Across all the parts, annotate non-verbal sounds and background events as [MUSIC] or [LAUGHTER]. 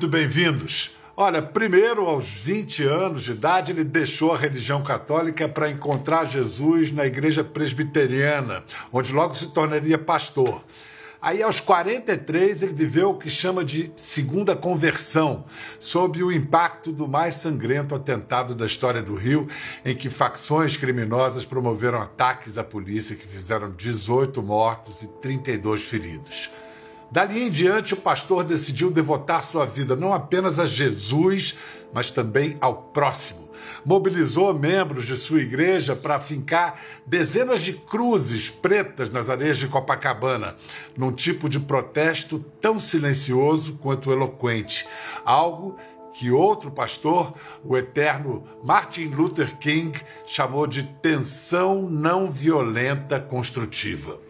muito bem-vindos. Olha, primeiro, aos 20 anos de idade, ele deixou a religião católica para encontrar Jesus na igreja presbiteriana, onde logo se tornaria pastor. Aí, aos 43, ele viveu o que chama de segunda conversão, sob o impacto do mais sangrento atentado da história do Rio, em que facções criminosas promoveram ataques à polícia que fizeram 18 mortos e 32 feridos. Dali em diante, o pastor decidiu devotar sua vida não apenas a Jesus, mas também ao próximo. Mobilizou membros de sua igreja para fincar dezenas de cruzes pretas nas areias de Copacabana, num tipo de protesto tão silencioso quanto eloquente. Algo que outro pastor, o eterno Martin Luther King, chamou de tensão não violenta construtiva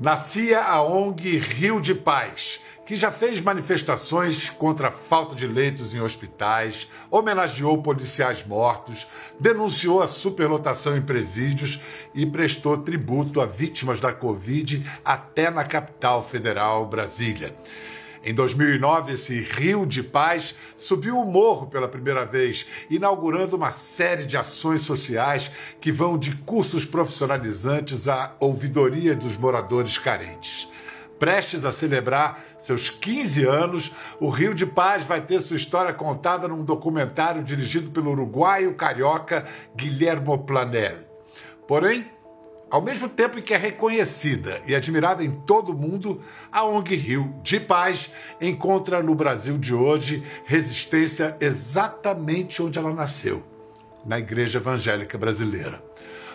nascia a ONG Rio de Paz, que já fez manifestações contra a falta de leitos em hospitais, homenageou policiais mortos, denunciou a superlotação em presídios e prestou tributo a vítimas da Covid até na capital federal, Brasília. Em 2009, esse Rio de Paz subiu o morro pela primeira vez, inaugurando uma série de ações sociais que vão de cursos profissionalizantes à ouvidoria dos moradores carentes. Prestes a celebrar seus 15 anos, o Rio de Paz vai ter sua história contada num documentário dirigido pelo uruguaio carioca Guilhermo Planel. Porém, ao mesmo tempo em que é reconhecida e admirada em todo o mundo, a ONG Rio de Paz encontra no Brasil de hoje resistência exatamente onde ela nasceu, na Igreja Evangélica Brasileira.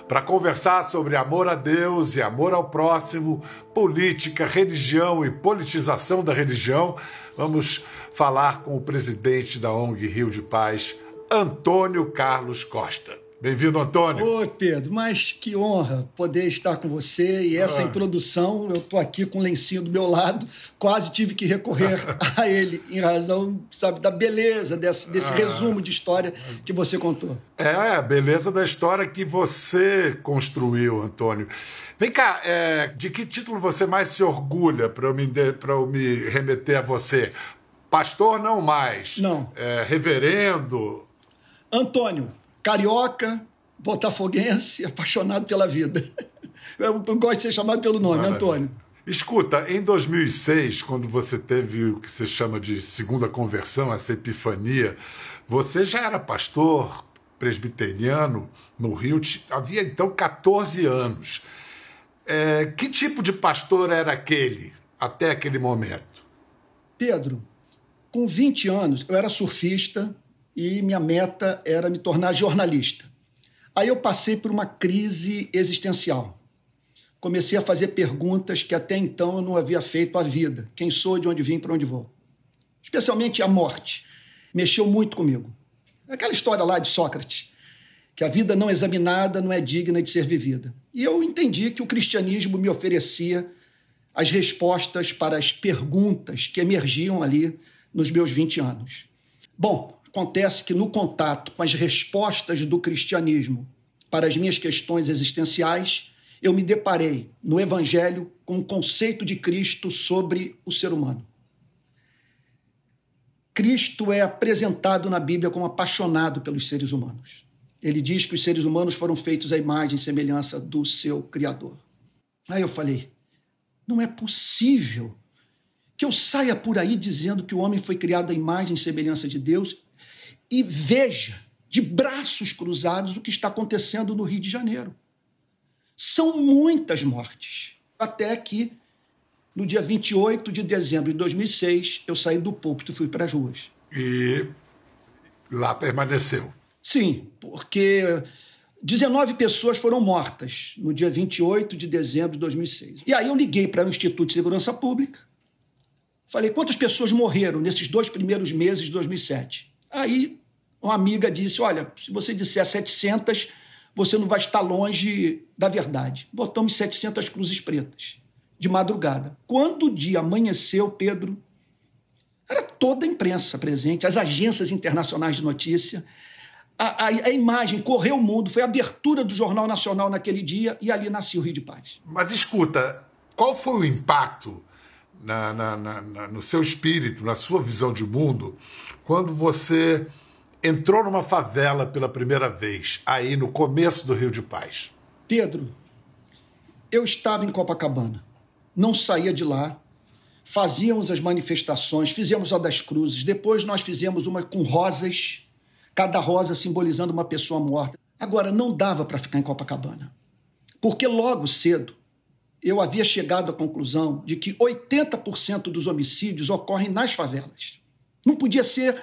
Para conversar sobre amor a Deus e amor ao próximo, política, religião e politização da religião, vamos falar com o presidente da ONG Rio de Paz, Antônio Carlos Costa. Bem-vindo, Antônio. Oi, Pedro, mas que honra poder estar com você e essa ah. introdução. Eu estou aqui com o lencinho do meu lado, quase tive que recorrer [LAUGHS] a ele em razão, sabe, da beleza desse, desse ah. resumo de história que você contou. É, a beleza da história que você construiu, Antônio. Vem cá, é, de que título você mais se orgulha para eu, eu, me remeter a você? Pastor não mais. Não. É, reverendo. Antônio, carioca, botafoguense, apaixonado pela vida. [LAUGHS] Eu gosto de ser chamado pelo nome, Antônio. Escuta, em 2006, quando você teve o que se chama de segunda conversão, essa epifania, você já era pastor presbiteriano no Rio, havia então 14 anos. É, que tipo de pastor era aquele até aquele momento? Pedro, com 20 anos, eu era surfista, e minha meta era me tornar jornalista. Aí eu passei por uma crise existencial. Comecei a fazer perguntas que até então eu não havia feito à vida: quem sou, de onde vim, para onde vou. Especialmente a morte. Mexeu muito comigo. Aquela história lá de Sócrates, que a vida não examinada não é digna de ser vivida. E eu entendi que o cristianismo me oferecia as respostas para as perguntas que emergiam ali nos meus 20 anos. Bom, Acontece que no contato com as respostas do cristianismo para as minhas questões existenciais, eu me deparei no Evangelho com o conceito de Cristo sobre o ser humano. Cristo é apresentado na Bíblia como apaixonado pelos seres humanos. Ele diz que os seres humanos foram feitos à imagem e semelhança do seu Criador. Aí eu falei: não é possível que eu saia por aí dizendo que o homem foi criado à imagem e semelhança de Deus e veja de braços cruzados o que está acontecendo no Rio de Janeiro. São muitas mortes. Até que, no dia 28 de dezembro de 2006, eu saí do púlpito e fui para as ruas. E lá permaneceu? Sim, porque 19 pessoas foram mortas no dia 28 de dezembro de 2006. E aí eu liguei para o Instituto de Segurança Pública, falei quantas pessoas morreram nesses dois primeiros meses de 2007. Aí uma amiga disse: Olha, se você disser 700, você não vai estar longe da verdade. Botamos 700 cruzes pretas, de madrugada. Quando o dia amanheceu, Pedro, era toda a imprensa presente, as agências internacionais de notícia. A, a, a, imagem correu o mundo, foi a abertura do Jornal Nacional naquele dia e ali nasceu o Rio de Paz. Mas escuta, qual foi o impacto na, na, na, no seu espírito, na sua visão de mundo, quando você entrou numa favela pela primeira vez, aí no começo do Rio de Paz? Pedro, eu estava em Copacabana, não saía de lá, fazíamos as manifestações, fizemos a das cruzes, depois nós fizemos uma com rosas, cada rosa simbolizando uma pessoa morta. Agora, não dava para ficar em Copacabana, porque logo cedo eu havia chegado à conclusão de que 80% dos homicídios ocorrem nas favelas. Não podia ser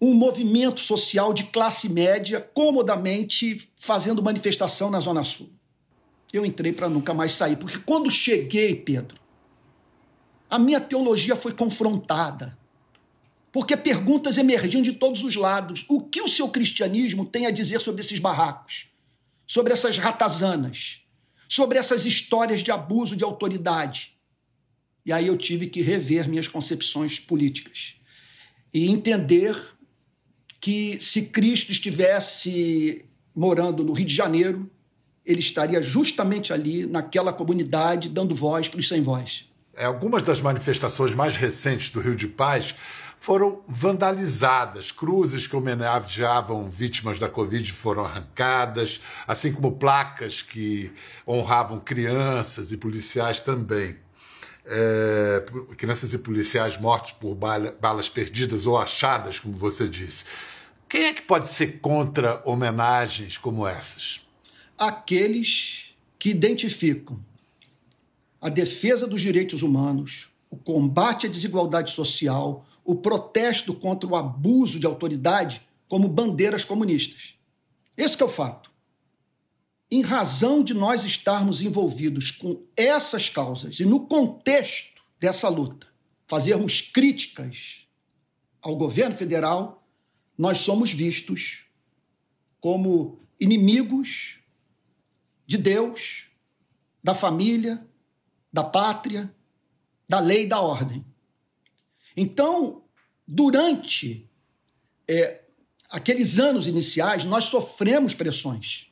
um movimento social de classe média comodamente fazendo manifestação na Zona Sul. Eu entrei para nunca mais sair, porque quando cheguei, Pedro, a minha teologia foi confrontada. Porque perguntas emergiam de todos os lados. O que o seu cristianismo tem a dizer sobre esses barracos? Sobre essas ratazanas? Sobre essas histórias de abuso de autoridade? E aí eu tive que rever minhas concepções políticas e entender que se Cristo estivesse morando no Rio de Janeiro, ele estaria justamente ali, naquela comunidade, dando voz para os sem voz. É, algumas das manifestações mais recentes do Rio de Paz foram vandalizadas. Cruzes que homenageavam vítimas da Covid foram arrancadas, assim como placas que honravam crianças e policiais também. É, crianças e policiais mortos por balas perdidas ou achadas, como você disse. Quem é que pode ser contra homenagens como essas? Aqueles que identificam a defesa dos direitos humanos, o combate à desigualdade social, o protesto contra o abuso de autoridade como bandeiras comunistas. Esse é o fato. Em razão de nós estarmos envolvidos com essas causas e no contexto dessa luta, fazermos críticas ao governo federal, nós somos vistos como inimigos de Deus, da família, da pátria, da lei e da ordem. Então, durante é, aqueles anos iniciais, nós sofremos pressões.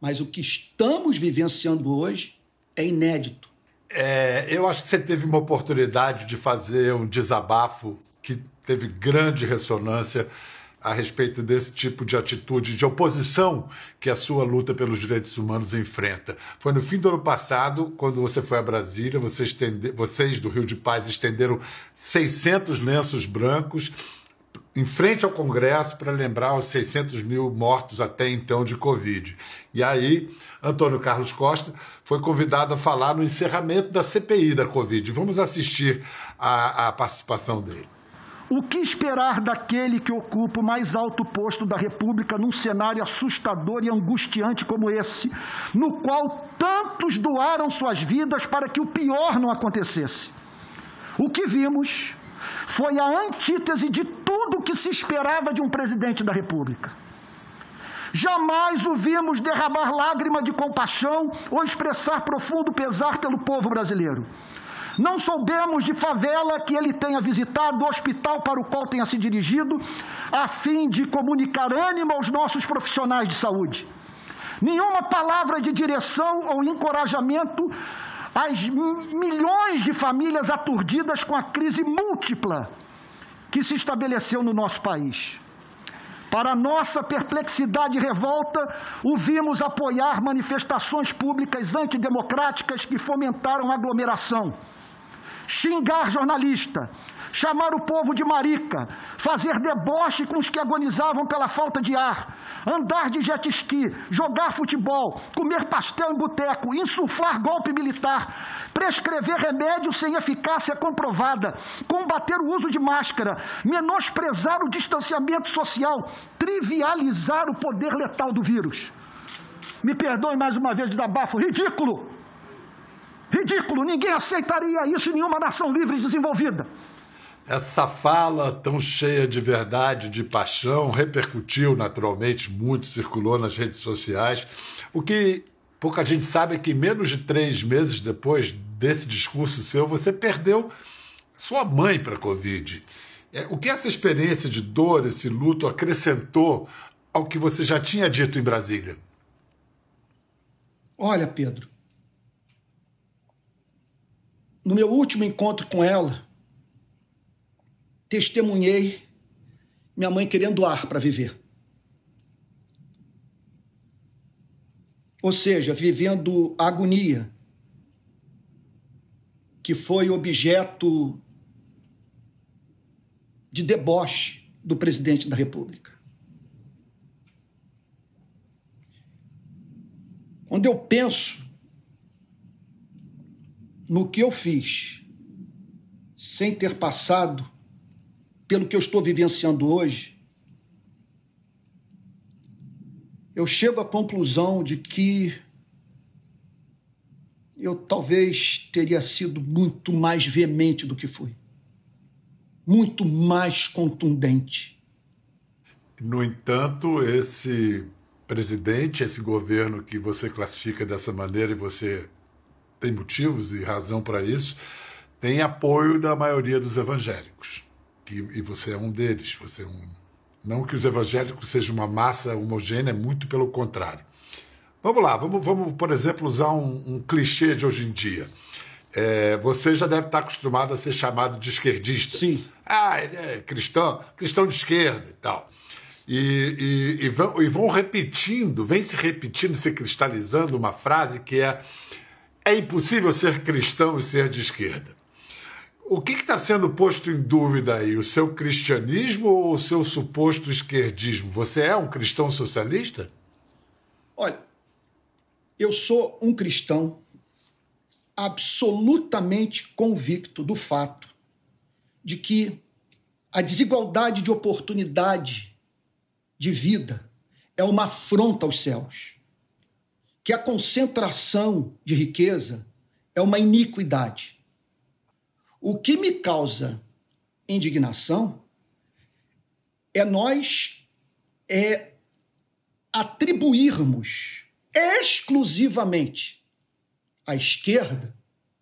Mas o que estamos vivenciando hoje é inédito. É, eu acho que você teve uma oportunidade de fazer um desabafo que teve grande ressonância a respeito desse tipo de atitude de oposição que a sua luta pelos direitos humanos enfrenta. Foi no fim do ano passado, quando você foi a Brasília, você estende, vocês do Rio de Paz estenderam 600 lenços brancos em frente ao Congresso para lembrar os 600 mil mortos até então de Covid. E aí, Antônio Carlos Costa foi convidado a falar no encerramento da CPI da Covid. Vamos assistir a participação dele. O que esperar daquele que ocupa o mais alto posto da República num cenário assustador e angustiante como esse, no qual tantos doaram suas vidas para que o pior não acontecesse? O que vimos foi a antítese de tudo o que se esperava de um presidente da República. Jamais o vimos derramar lágrima de compaixão ou expressar profundo pesar pelo povo brasileiro. Não soubemos de favela que ele tenha visitado, hospital para o qual tenha se dirigido, a fim de comunicar ânimo aos nossos profissionais de saúde. Nenhuma palavra de direção ou encorajamento às milhões de famílias aturdidas com a crise múltipla que se estabeleceu no nosso país. Para nossa perplexidade e revolta, o vimos apoiar manifestações públicas antidemocráticas que fomentaram aglomeração xingar jornalista, chamar o povo de marica, fazer deboche com os que agonizavam pela falta de ar, andar de jet ski, jogar futebol, comer pastel em boteco, insuflar golpe militar, prescrever remédio sem eficácia comprovada, combater o uso de máscara, menosprezar o distanciamento social, trivializar o poder letal do vírus. Me perdoe mais uma vez de dar bafo ridículo. Ridículo, ninguém aceitaria isso em nenhuma nação livre e desenvolvida. Essa fala tão cheia de verdade, de paixão, repercutiu naturalmente muito, circulou nas redes sociais. O que pouca gente sabe é que menos de três meses depois desse discurso seu, você perdeu sua mãe para a Covid. É, o que essa experiência de dor, esse luto, acrescentou ao que você já tinha dito em Brasília? Olha, Pedro, no meu último encontro com ela, testemunhei minha mãe querendo ar para viver. Ou seja, vivendo a agonia que foi objeto de deboche do presidente da República. Quando eu penso no que eu fiz, sem ter passado pelo que eu estou vivenciando hoje, eu chego à conclusão de que eu talvez teria sido muito mais veemente do que fui. Muito mais contundente. No entanto, esse presidente, esse governo que você classifica dessa maneira e você tem motivos e razão para isso, tem apoio da maioria dos evangélicos. E, e você é um deles. Você é um, não que os evangélicos sejam uma massa homogênea, muito pelo contrário. Vamos lá, vamos, vamos por exemplo, usar um, um clichê de hoje em dia. É, você já deve estar acostumado a ser chamado de esquerdista. Sim. Ah, ele é cristão, cristão de esquerda e tal. E, e, e, vão, e vão repetindo, vem se repetindo, se cristalizando uma frase que é é impossível ser cristão e ser de esquerda. O que está sendo posto em dúvida aí? O seu cristianismo ou o seu suposto esquerdismo? Você é um cristão socialista? Olha, eu sou um cristão absolutamente convicto do fato de que a desigualdade de oportunidade de vida é uma afronta aos céus que a concentração de riqueza é uma iniquidade. O que me causa indignação é nós é, atribuirmos exclusivamente à esquerda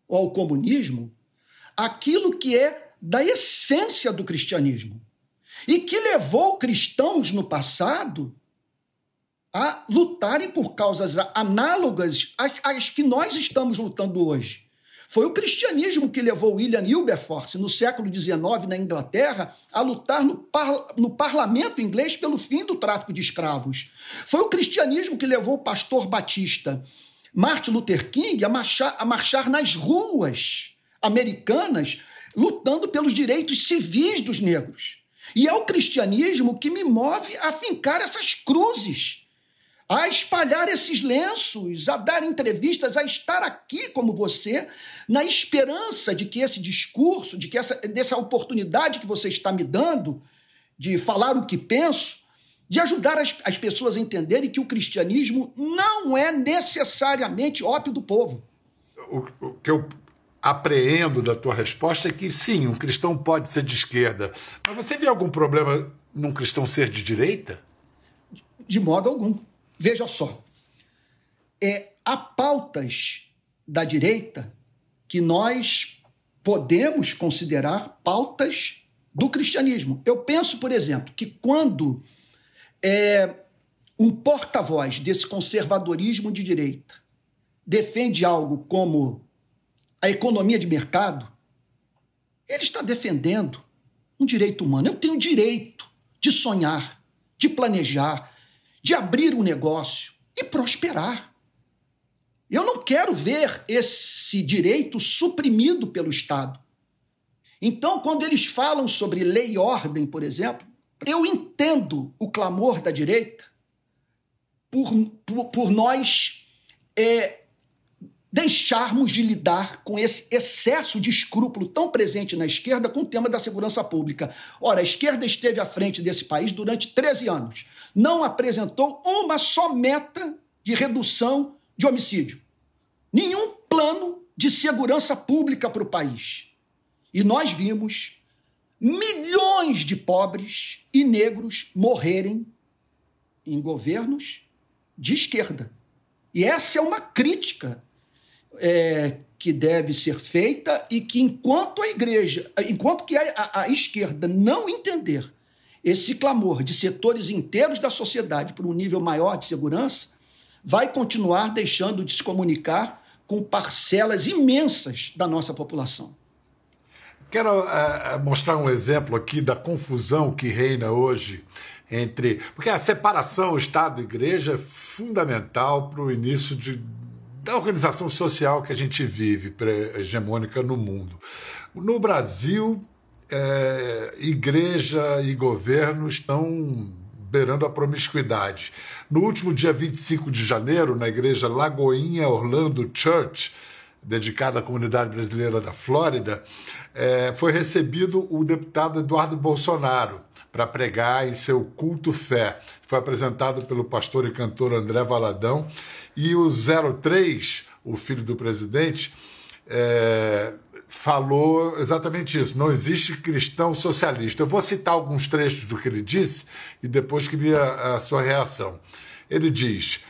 ou ao comunismo aquilo que é da essência do cristianismo e que levou cristãos no passado a lutarem por causas análogas às, que nós estamos lutando hoje. Foi o cristianismo que levou William Wilberforce, no século XIX, na Inglaterra, a lutar no, no parlamento inglês pelo fim do tráfico de escravos. Foi o cristianismo que levou o pastor batista Martin Luther King a marchar, a marchar nas ruas americanas, lutando pelos direitos civis dos negros. E é o cristianismo que me move a fincar essas cruzes a espalhar esses lenços, a dar entrevistas, a estar aqui como você, na esperança de que esse discurso, de que essa dessa oportunidade que você está me dando de falar o que penso, de ajudar as, as pessoas a entenderem que o cristianismo não é necessariamente ópio do povo. O, o que eu apreendo da tua resposta é que sim, um cristão pode ser de esquerda. Mas você vê algum problema num cristão ser de direita? De modo algum. Veja só, é, há pautas da direita que nós podemos considerar pautas do cristianismo. Eu penso, por exemplo, que quando é, um porta-voz desse conservadorismo de direita defende algo como a economia de mercado, ele está defendendo um direito humano. Eu tenho direito de sonhar, de planejar, de abrir um negócio e prosperar. Eu não quero ver esse direito suprimido pelo Estado. Então, quando eles falam sobre lei e ordem, por exemplo, eu entendo o clamor da direita por, por, por nós é, deixarmos de lidar com esse excesso de escrúpulo tão presente na esquerda com o tema da segurança pública. Ora, a esquerda esteve à frente desse país durante 13 anos. Não apresentou uma só meta de redução de homicídio. Nenhum plano de segurança pública para o país. E nós vimos milhões de pobres e negros morrerem em governos de esquerda. E essa é uma crítica é, que deve ser feita e que enquanto a igreja, enquanto que a, a, a esquerda não entender esse clamor de setores inteiros da sociedade para um nível maior de segurança, vai continuar deixando de se comunicar com parcelas imensas da nossa população. Quero uh, mostrar um exemplo aqui da confusão que reina hoje entre. Porque a separação Estado e Igreja é para o início de, da organização social que a gente vive, hegemônica no mundo. No Brasil, é, igreja e governo estão beirando a promiscuidade. No último dia 25 de janeiro, na igreja Lagoinha Orlando Church, dedicada à comunidade brasileira da Flórida, é, foi recebido o deputado Eduardo Bolsonaro para pregar em seu culto fé. Foi apresentado pelo pastor e cantor André Valadão. E o 03, o filho do presidente, é, falou exatamente isso. Não existe cristão socialista. Eu vou citar alguns trechos do que ele disse e depois queria a sua reação. Ele diz: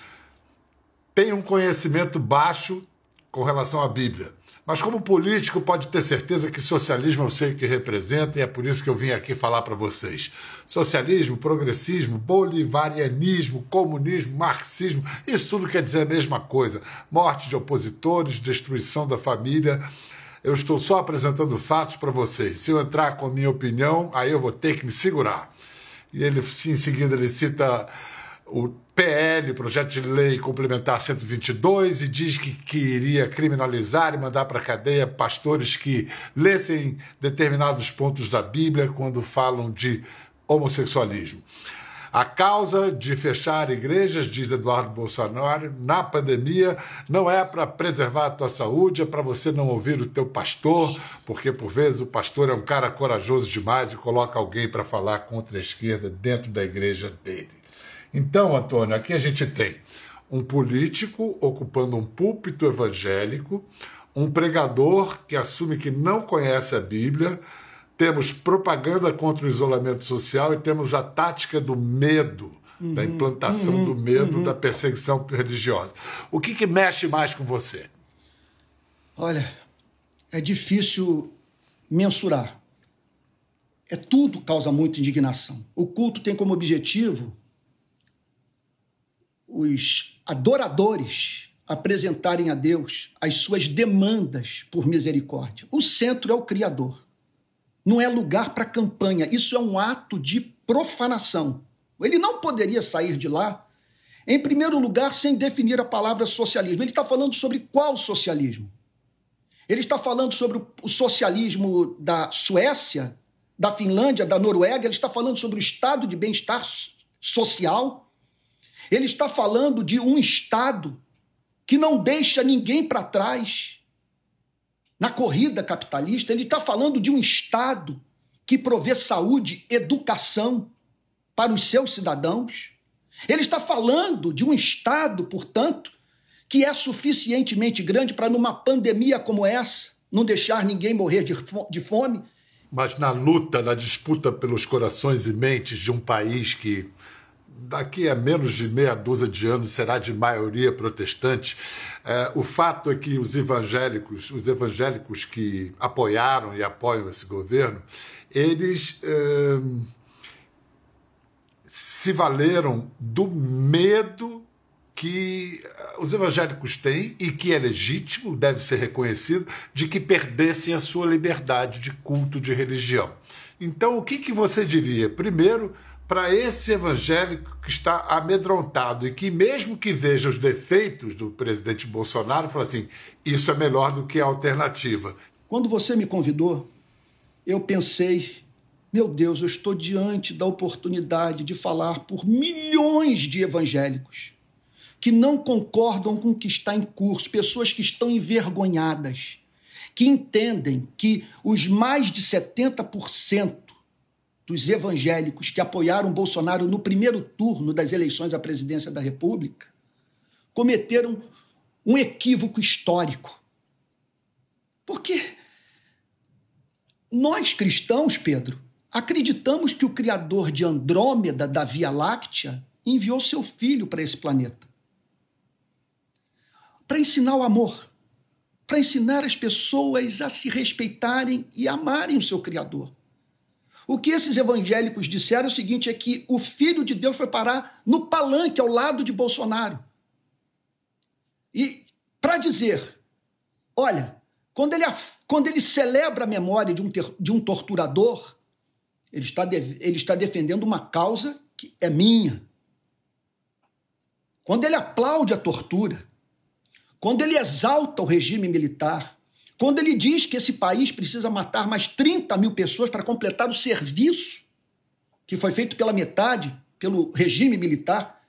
tem um conhecimento baixo com relação à Bíblia. Mas como político, pode ter certeza que socialismo eu sei o que representa e é por isso que eu vim aqui falar para vocês. Socialismo, progressismo, bolivarianismo, comunismo, marxismo, isso tudo quer dizer a mesma coisa. Morte de opositores, destruição da família. Eu estou só apresentando fatos para vocês. Se eu entrar com a minha opinião, aí eu vou ter que me segurar. E ele, em seguida, ele cita o PL, projeto de lei complementar 122, e diz que queria criminalizar e mandar para a cadeia pastores que lessem determinados pontos da Bíblia quando falam de homossexualismo. A causa de fechar igrejas, diz Eduardo Bolsonaro, na pandemia, não é para preservar a tua saúde, é para você não ouvir o teu pastor, porque por vezes o pastor é um cara corajoso demais e coloca alguém para falar contra a esquerda dentro da igreja dele. Então, Antônio, aqui a gente tem um político ocupando um púlpito evangélico, um pregador que assume que não conhece a Bíblia, temos propaganda contra o isolamento social e temos a tática do medo, uhum, da implantação uhum, do medo, uhum. da perseguição religiosa. O que, que mexe mais com você? Olha, é difícil mensurar. É tudo causa muita indignação. O culto tem como objetivo os adoradores apresentarem a Deus as suas demandas por misericórdia. O centro é o Criador. Não é lugar para campanha. Isso é um ato de profanação. Ele não poderia sair de lá, em primeiro lugar, sem definir a palavra socialismo. Ele está falando sobre qual socialismo? Ele está falando sobre o socialismo da Suécia, da Finlândia, da Noruega, ele está falando sobre o estado de bem-estar social ele está falando de um Estado que não deixa ninguém para trás na corrida capitalista. Ele está falando de um Estado que provê saúde, educação para os seus cidadãos. Ele está falando de um Estado, portanto, que é suficientemente grande para, numa pandemia como essa, não deixar ninguém morrer de fome. Mas na luta, na disputa pelos corações e mentes de um país que daqui a menos de meia dúzia de anos será de maioria protestante. É, o fato é que os evangélicos, os evangélicos que apoiaram e apoiam esse governo, eles é, se valeram do medo que os evangélicos têm e que é legítimo, deve ser reconhecido, de que perdessem a sua liberdade de culto de religião. Então, o que, que você diria? Primeiro, para esse evangélico que está amedrontado e que, mesmo que veja os defeitos do presidente Bolsonaro, fala assim: isso é melhor do que a alternativa. Quando você me convidou, eu pensei: meu Deus, eu estou diante da oportunidade de falar por milhões de evangélicos que não concordam com o que está em curso, pessoas que estão envergonhadas, que entendem que os mais de 70% dos evangélicos que apoiaram Bolsonaro no primeiro turno das eleições à presidência da República cometeram um equívoco histórico. Porque nós cristãos, Pedro, acreditamos que o criador de Andrômeda, da Via Láctea, enviou seu filho para esse planeta para ensinar o amor, para ensinar as pessoas a se respeitarem e amarem o seu Criador. O que esses evangélicos disseram é o seguinte: é que o Filho de Deus foi parar no palanque ao lado de Bolsonaro. E para dizer Olha, quando ele, quando ele celebra a memória de um, ter, de um torturador, ele está, de, ele está defendendo uma causa que é minha. Quando ele aplaude a tortura, quando ele exalta o regime militar, quando ele diz que esse país precisa matar mais 30 mil pessoas para completar o serviço que foi feito pela metade, pelo regime militar,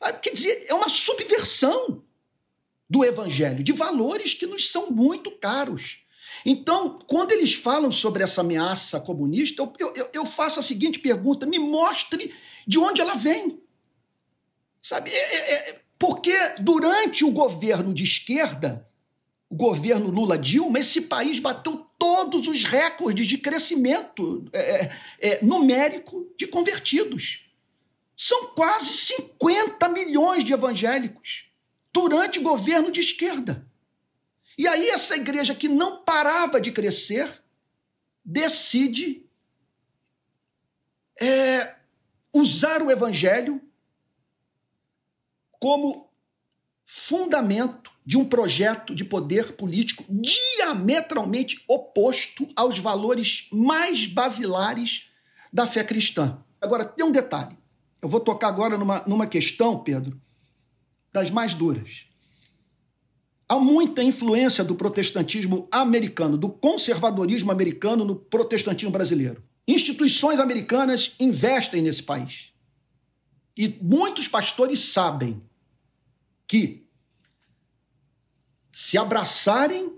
ah, quer dizer, é uma subversão do evangelho, de valores que nos são muito caros. Então, quando eles falam sobre essa ameaça comunista, eu, eu, eu faço a seguinte pergunta: me mostre de onde ela vem. Sabe? É, é, é porque durante o governo de esquerda, governo Lula-Dilma, esse país bateu todos os recordes de crescimento é, é, é numérico de convertidos. São quase 50 milhões de evangélicos durante o governo de esquerda. E aí, essa igreja que não parava de crescer decide é, usar o evangelho como fundamento de um projeto de poder político diametralmente oposto aos valores mais basilares da fé cristã. Agora, tem um detalhe. Eu vou tocar agora numa, numa questão, Pedro, das mais duras. Há muita influência do protestantismo americano, do conservadorismo americano no protestantismo brasileiro. Instituições americanas investem nesse país. E muitos pastores sabem que se abraçarem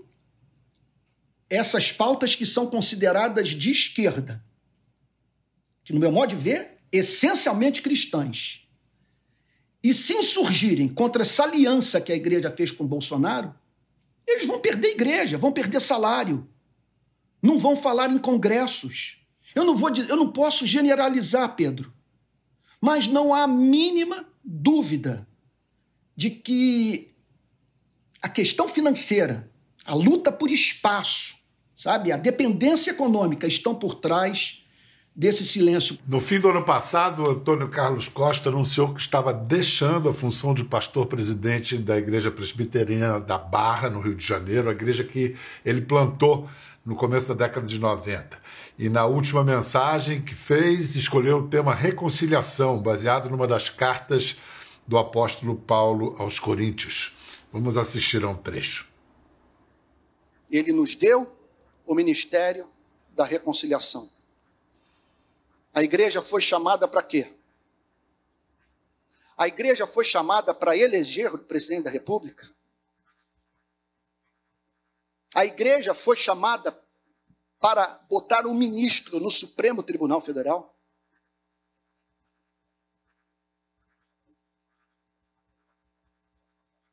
essas pautas que são consideradas de esquerda, que no meu modo de ver, essencialmente cristãs, e se insurgirem contra essa aliança que a igreja fez com Bolsonaro, eles vão perder igreja, vão perder salário, não vão falar em congressos. Eu não vou, eu não posso generalizar, Pedro, mas não há a mínima dúvida de que a questão financeira, a luta por espaço, sabe, a dependência econômica estão por trás desse silêncio. No fim do ano passado, Antônio Carlos Costa anunciou que estava deixando a função de pastor-presidente da Igreja Presbiteriana da Barra, no Rio de Janeiro, a igreja que ele plantou no começo da década de 90. E na última mensagem que fez, escolheu o tema reconciliação, baseado numa das cartas do apóstolo Paulo aos Coríntios. Vamos assistir a um trecho. Ele nos deu o ministério da reconciliação. A igreja foi chamada para quê? A igreja foi chamada para eleger o presidente da República? A igreja foi chamada para botar um ministro no Supremo Tribunal Federal?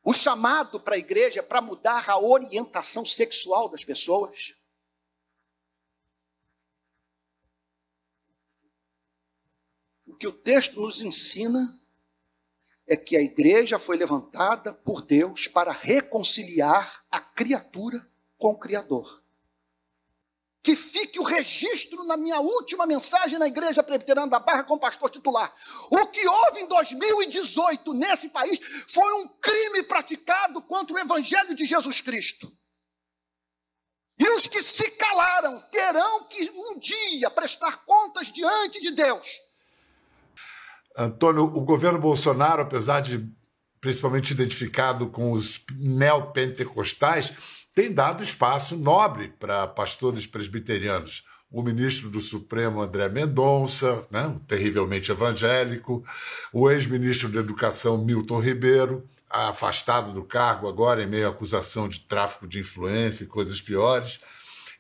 O chamado para a igreja é para mudar a orientação sexual das pessoas? que o texto nos ensina é que a igreja foi levantada por Deus para reconciliar a criatura com o Criador. Que fique o registro na minha última mensagem na Igreja Presbiteriana da Barra com o pastor titular. O que houve em 2018 nesse país foi um crime praticado contra o Evangelho de Jesus Cristo. E os que se calaram terão que um dia prestar contas diante de Deus Antônio, o governo Bolsonaro, apesar de principalmente identificado com os neopentecostais, tem dado espaço nobre para pastores presbiterianos. O ministro do Supremo, André Mendonça, né, terrivelmente evangélico, o ex-ministro da Educação, Milton Ribeiro, afastado do cargo agora em meio à acusação de tráfico de influência e coisas piores.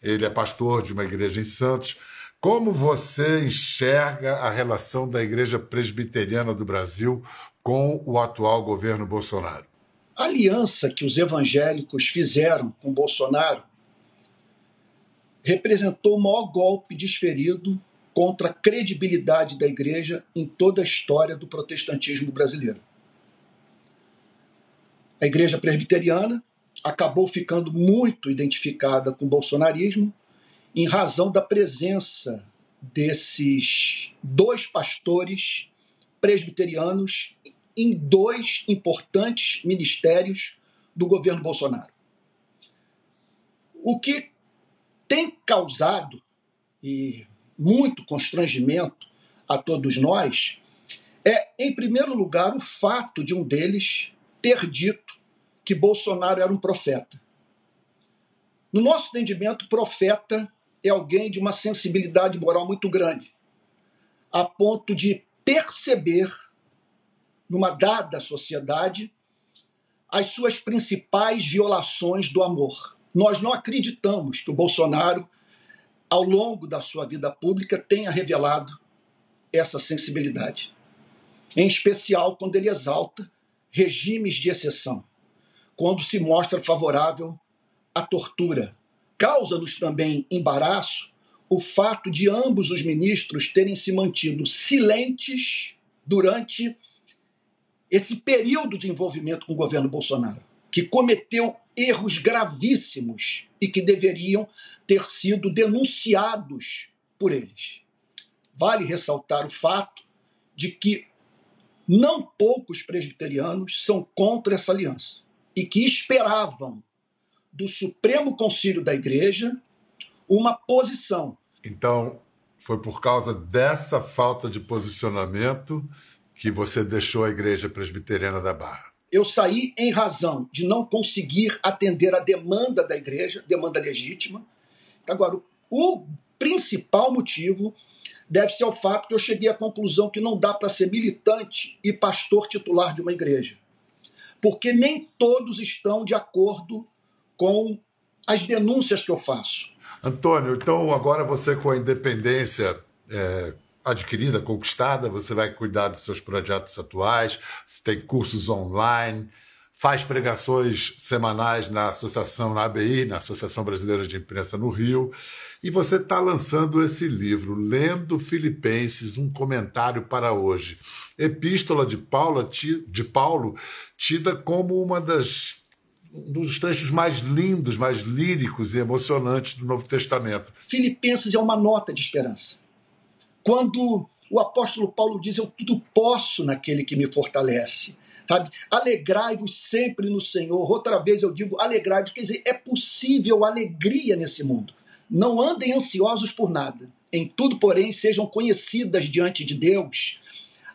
Ele é pastor de uma igreja em Santos. Como você enxerga a relação da Igreja Presbiteriana do Brasil com o atual governo Bolsonaro? A aliança que os evangélicos fizeram com Bolsonaro representou o maior golpe desferido contra a credibilidade da igreja em toda a história do protestantismo brasileiro. A igreja presbiteriana acabou ficando muito identificada com o bolsonarismo em razão da presença desses dois pastores presbiterianos em dois importantes ministérios do governo Bolsonaro. O que tem causado e muito constrangimento a todos nós é, em primeiro lugar, o fato de um deles ter dito que Bolsonaro era um profeta. No nosso entendimento, profeta é alguém de uma sensibilidade moral muito grande, a ponto de perceber, numa dada sociedade, as suas principais violações do amor. Nós não acreditamos que o Bolsonaro, ao longo da sua vida pública, tenha revelado essa sensibilidade. Em especial quando ele exalta regimes de exceção, quando se mostra favorável à tortura. Causa-nos também embaraço o fato de ambos os ministros terem se mantido silentes durante esse período de envolvimento com o governo Bolsonaro, que cometeu erros gravíssimos e que deveriam ter sido denunciados por eles. Vale ressaltar o fato de que não poucos presbiterianos são contra essa aliança e que esperavam do Supremo Concílio da Igreja uma posição. Então, foi por causa dessa falta de posicionamento que você deixou a Igreja Presbiteriana da Barra? Eu saí em razão de não conseguir atender a demanda da igreja, demanda legítima. Agora, o principal motivo deve ser ao fato que eu cheguei à conclusão que não dá para ser militante e pastor titular de uma igreja. Porque nem todos estão de acordo com as denúncias que eu faço. Antônio, então agora você com a independência é, adquirida, conquistada, você vai cuidar dos seus projetos atuais, você tem cursos online, faz pregações semanais na associação, na ABI, na Associação Brasileira de Imprensa no Rio, e você está lançando esse livro, Lendo Filipenses, um comentário para hoje. Epístola de Paulo, de Paulo tida como uma das dos trechos mais lindos, mais líricos e emocionantes do Novo Testamento. Filipenses é uma nota de esperança. Quando o apóstolo Paulo diz: Eu tudo posso naquele que me fortalece. Sabe? Alegrai-vos sempre no Senhor. Outra vez eu digo alegrai-vos. Quer dizer, é possível alegria nesse mundo. Não andem ansiosos por nada. Em tudo, porém, sejam conhecidas diante de Deus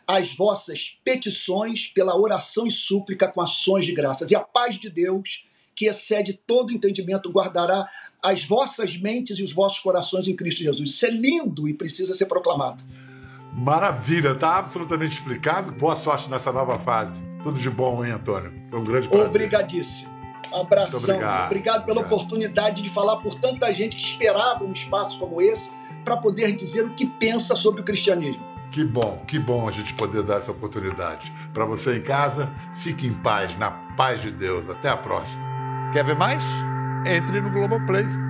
as vossas petições pela oração e súplica com ações de graças. E a paz de Deus, que excede todo entendimento, guardará as vossas mentes e os vossos corações em Cristo Jesus. Isso é lindo e precisa ser proclamado. Maravilha, está absolutamente explicado. Boa sorte nessa nova fase. Tudo de bom, hein, Antônio? Foi um grande prazer. Obrigadíssimo. Abração. Obrigado. obrigado. pela obrigado. oportunidade de falar por tanta gente que esperava um espaço como esse para poder dizer o que pensa sobre o cristianismo. Que bom, que bom a gente poder dar essa oportunidade. Para você em casa, fique em paz, na paz de Deus. Até a próxima. Quer ver mais? Entre no Globoplay.